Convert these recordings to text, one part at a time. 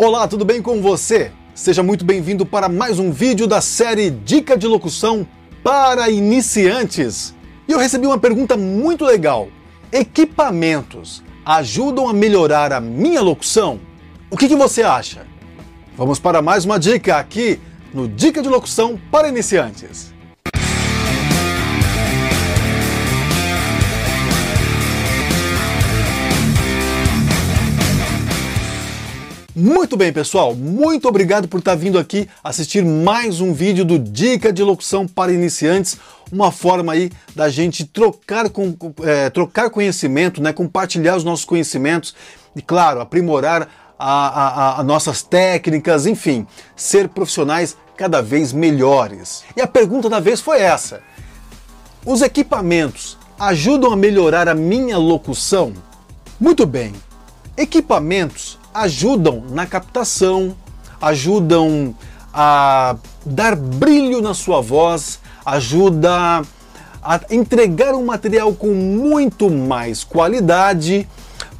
Olá, tudo bem com você? Seja muito bem-vindo para mais um vídeo da série Dica de Locução para Iniciantes. E eu recebi uma pergunta muito legal. Equipamentos ajudam a melhorar a minha locução? O que, que você acha? Vamos para mais uma dica aqui no Dica de Locução para Iniciantes. Muito bem, pessoal, muito obrigado por estar vindo aqui assistir mais um vídeo do Dica de Locução para Iniciantes, uma forma aí da gente trocar, com, é, trocar conhecimento, né, compartilhar os nossos conhecimentos e, claro, aprimorar as nossas técnicas, enfim, ser profissionais cada vez melhores. E a pergunta da vez foi essa: os equipamentos ajudam a melhorar a minha locução? Muito bem, equipamentos ajudam na captação, ajudam a dar brilho na sua voz, ajuda a entregar um material com muito mais qualidade,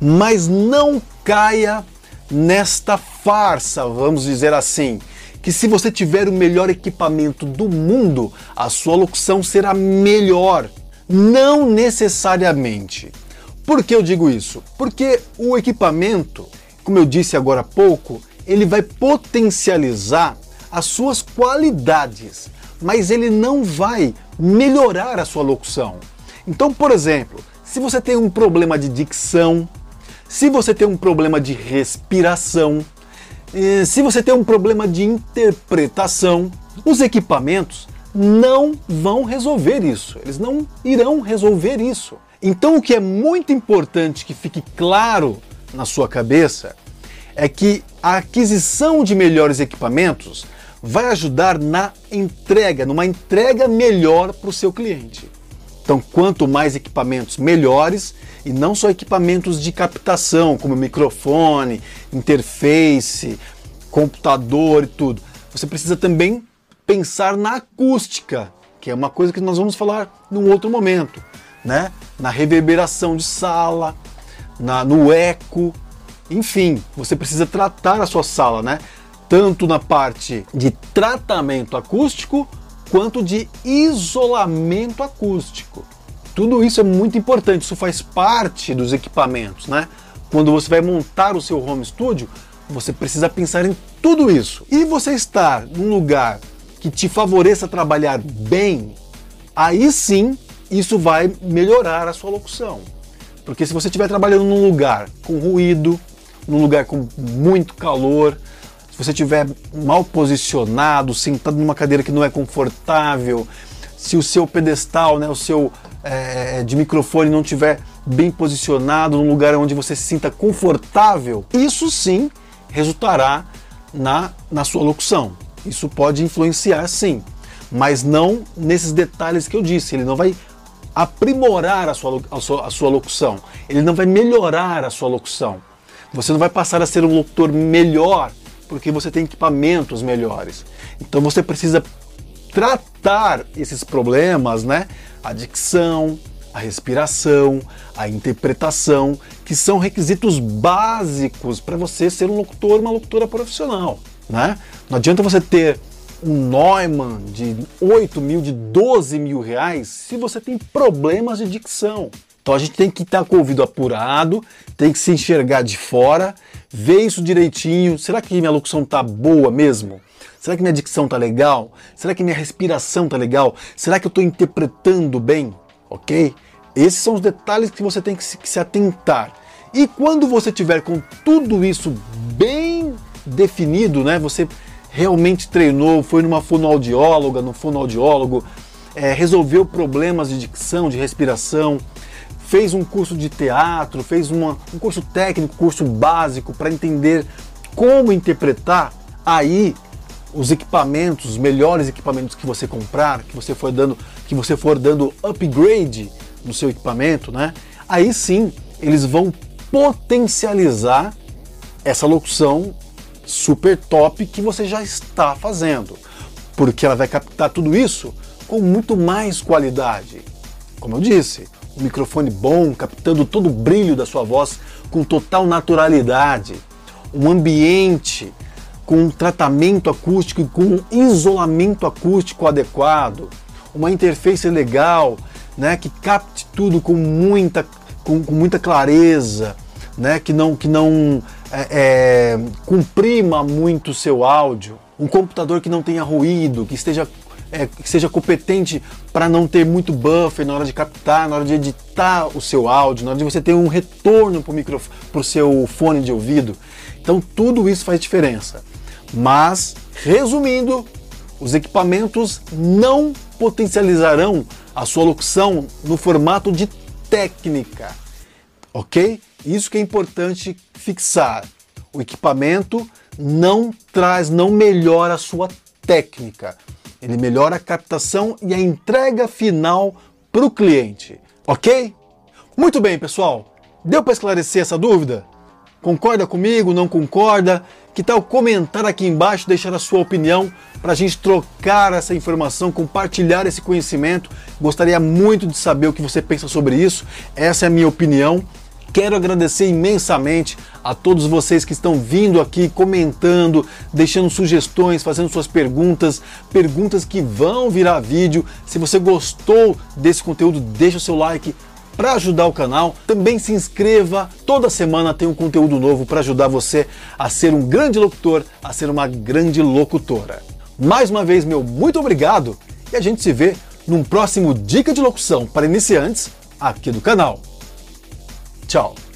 mas não caia nesta farsa, vamos dizer assim, que se você tiver o melhor equipamento do mundo, a sua locução será melhor. Não necessariamente. Por que eu digo isso? Porque o equipamento como eu disse agora há pouco, ele vai potencializar as suas qualidades, mas ele não vai melhorar a sua locução. Então, por exemplo, se você tem um problema de dicção, se você tem um problema de respiração, eh, se você tem um problema de interpretação, os equipamentos não vão resolver isso. Eles não irão resolver isso. Então, o que é muito importante que fique claro na sua cabeça é que a aquisição de melhores equipamentos vai ajudar na entrega, numa entrega melhor para o seu cliente. Então, quanto mais equipamentos melhores, e não só equipamentos de captação, como microfone, interface, computador e tudo, você precisa também pensar na acústica, que é uma coisa que nós vamos falar num outro momento, né? Na reverberação de sala, na, no eco, enfim, você precisa tratar a sua sala, né? Tanto na parte de tratamento acústico quanto de isolamento acústico. Tudo isso é muito importante, isso faz parte dos equipamentos, né? Quando você vai montar o seu home studio, você precisa pensar em tudo isso. E você estar num lugar que te favoreça trabalhar bem, aí sim isso vai melhorar a sua locução. Porque se você estiver trabalhando num lugar com ruído, num lugar com muito calor, se você estiver mal posicionado, sentado numa cadeira que não é confortável, se o seu pedestal, né, o seu é, de microfone não estiver bem posicionado, num lugar onde você se sinta confortável, isso sim resultará na, na sua locução. Isso pode influenciar sim, mas não nesses detalhes que eu disse. Ele não vai aprimorar a sua, a sua, a sua locução, ele não vai melhorar a sua locução. Você não vai passar a ser um locutor melhor porque você tem equipamentos melhores. Então você precisa tratar esses problemas, né? A dicção, a respiração, a interpretação, que são requisitos básicos para você ser um locutor, uma locutora profissional, né? Não adianta você ter um Neumann de 8 mil, de 12 mil reais, se você tem problemas de dicção. Então a gente tem que estar com o ouvido apurado, tem que se enxergar de fora, ver isso direitinho. Será que minha locução tá boa mesmo? Será que minha dicção tá legal? Será que minha respiração tá legal? Será que eu estou interpretando bem? Ok? Esses são os detalhes que você tem que se, que se atentar. E quando você tiver com tudo isso bem definido, né? Você realmente treinou, foi numa fonoaudióloga, no fonoaudiólogo, é, resolveu problemas de dicção, de respiração, fez um curso de teatro, fez uma, um curso técnico, curso básico para entender como interpretar, aí os equipamentos, os melhores equipamentos que você comprar, que você for dando, que você for dando upgrade no seu equipamento, né? Aí sim, eles vão potencializar essa locução super top que você já está fazendo, porque ela vai captar tudo isso com muito mais qualidade. Como eu disse, um microfone bom, captando todo o brilho da sua voz com total naturalidade. um ambiente com um tratamento acústico e com um isolamento acústico adequado, uma interface legal, né, que capte tudo com muita, com, com muita clareza, né, que não, que não é, é, comprima muito seu áudio, um computador que não tenha ruído, que esteja é, que seja competente para não ter muito buffer na hora de captar, na hora de editar o seu áudio, na hora de você ter um retorno para o seu fone de ouvido. Então tudo isso faz diferença. Mas, resumindo, os equipamentos não potencializarão a sua locução no formato de técnica, ok? Isso que é importante fixar. O equipamento não traz, não melhora a sua técnica. Ele melhora a captação e a entrega final para o cliente, ok? Muito bem, pessoal. Deu para esclarecer essa dúvida? Concorda comigo? Não concorda? Que tal comentar aqui embaixo, deixar a sua opinião para a gente trocar essa informação, compartilhar esse conhecimento? Gostaria muito de saber o que você pensa sobre isso. Essa é a minha opinião. Quero agradecer imensamente a todos vocês que estão vindo aqui, comentando, deixando sugestões, fazendo suas perguntas, perguntas que vão virar vídeo. Se você gostou desse conteúdo, deixa o seu like para ajudar o canal. Também se inscreva, toda semana tem um conteúdo novo para ajudar você a ser um grande locutor, a ser uma grande locutora. Mais uma vez, meu muito obrigado e a gente se vê num próximo Dica de Locução para Iniciantes aqui do canal. Tchau!